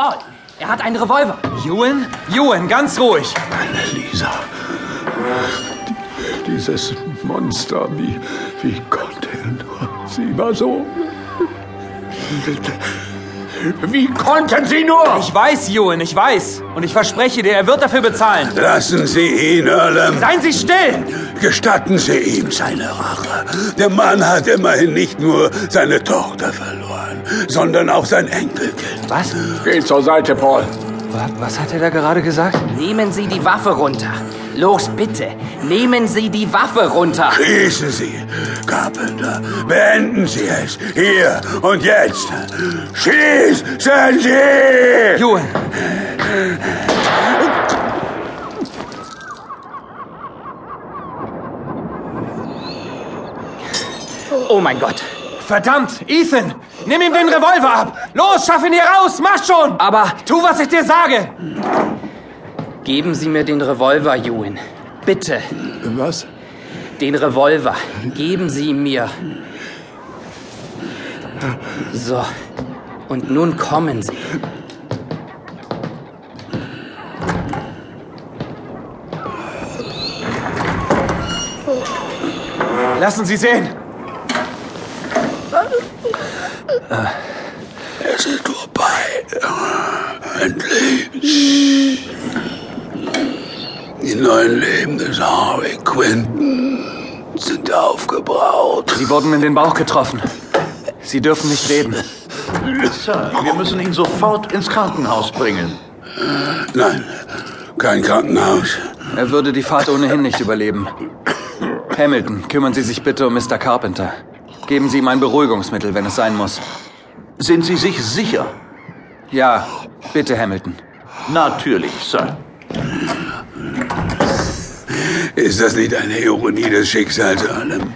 Paul, er hat einen Revolver. Ewan? Ewan, ganz ruhig. Meine Lisa. Dieses Monster, wie, wie konnte er nur? Sie war so. Wie konnten Sie nur? Ich weiß, Ewan, ich weiß. Und ich verspreche dir, er wird dafür bezahlen. Lassen Sie ihn, Earlham. Seien Sie still! Gestatten Sie ihm seine Rache. Der Mann hat immerhin nicht nur seine Tochter verloren, sondern auch sein Enkelkind. Was? Geh zur Seite, Paul. Was hat er da gerade gesagt? Nehmen Sie die Waffe runter. Los, bitte. Nehmen Sie die Waffe runter. Schießen Sie, Carpenter. Beenden Sie es. Hier und jetzt. Schießen Sie! Ewan! Oh mein Gott. Verdammt! Ethan! Nimm ihm den Revolver ab! Los, schaff ihn hier raus! Mach schon! Aber Tu, was ich dir sage! geben Sie mir den Revolver, Ewan. Bitte. Was? Den Revolver. Geben Sie ihn mir. So. Und nun kommen Sie. Lassen Sie sehen! Es ist vorbei. Endlich. Die neuen Leben des Harvey Quinton sind aufgebraucht. Sie wurden in den Bauch getroffen. Sie dürfen nicht reden. Sir, wir müssen ihn sofort ins Krankenhaus bringen. Nein, kein Krankenhaus. Er würde die Fahrt ohnehin nicht überleben. Hamilton, kümmern Sie sich bitte um Mr. Carpenter. Geben Sie ihm ein Beruhigungsmittel, wenn es sein muss. Sind Sie sich sicher? Ja, bitte, Hamilton. Natürlich, Sir. Ist das nicht eine Ironie des Schicksals, allem?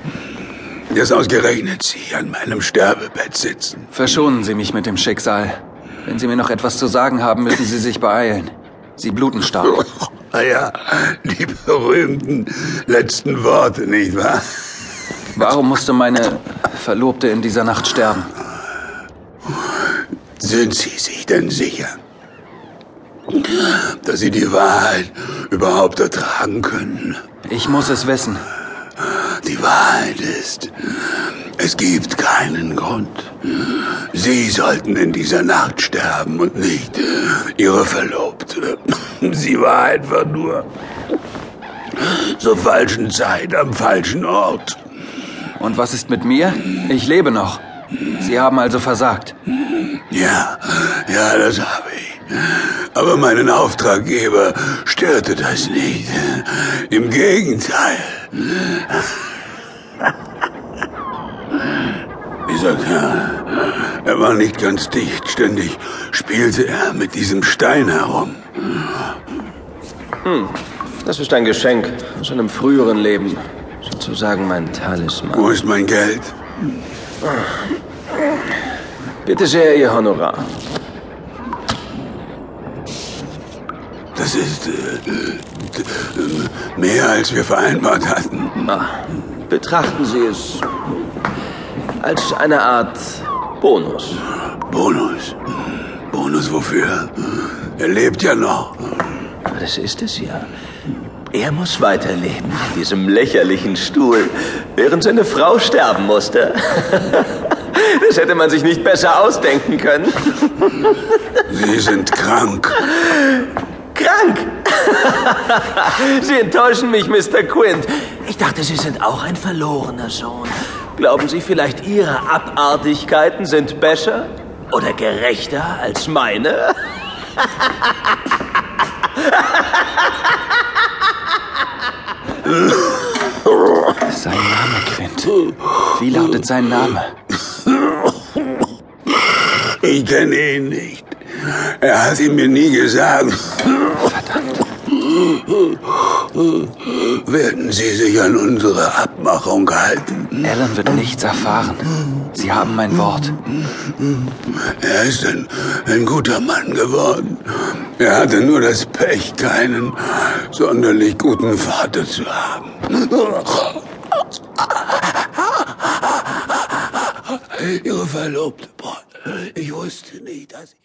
Dass ausgerechnet Sie an meinem Sterbebett sitzen. Verschonen Sie mich mit dem Schicksal. Wenn Sie mir noch etwas zu sagen haben, müssen Sie sich beeilen. Sie bluten stark. Naja, die berühmten letzten Worte, nicht wahr? Warum musste meine Verlobte in dieser Nacht sterben? Sind Sie sich denn sicher, dass Sie die Wahrheit überhaupt ertragen können? Ich muss es wissen. Die Wahrheit ist, es gibt keinen Grund. Sie sollten in dieser Nacht sterben und nicht Ihre Verlobte. Sie war einfach nur zur falschen Zeit am falschen Ort. Und was ist mit mir? Ich lebe noch. Sie haben also versagt. Ja, ja, das habe ich. Aber meinen Auftraggeber störte das nicht. Im Gegenteil. Dieser Kerl, er war nicht ganz dicht. Ständig spielte er mit diesem Stein herum. Das ist ein Geschenk aus einem früheren Leben. Sozusagen mein Talisman. Wo ist mein Geld? Bitte sehr, Ihr Honorar. Das ist äh, äh, mehr, als wir vereinbart hatten. Ah, betrachten Sie es als eine Art Bonus. Bonus. Bonus wofür? Er lebt ja noch. Das ist es ja. Er muss weiterleben in diesem lächerlichen Stuhl, während seine Frau sterben musste. Das hätte man sich nicht besser ausdenken können. Sie sind krank. Krank! Sie enttäuschen mich, Mr. Quint. Ich dachte, Sie sind auch ein verlorener Sohn. Glauben Sie vielleicht, Ihre Abartigkeiten sind besser oder gerechter als meine? Sein Name, Quint. Wie lautet sein Name? Ich kenne ihn nicht. Er hat ihn mir nie gesagt. Verdammt. Werden Sie sich an unsere Abmachung halten? Alan wird nichts erfahren. Sie haben mein Wort. Er ist ein, ein guter Mann geworden. Er hatte nur das Pech, keinen sonderlich guten Vater zu haben. Ihre Verlobte, Paul. Ich wusste nicht, dass sie...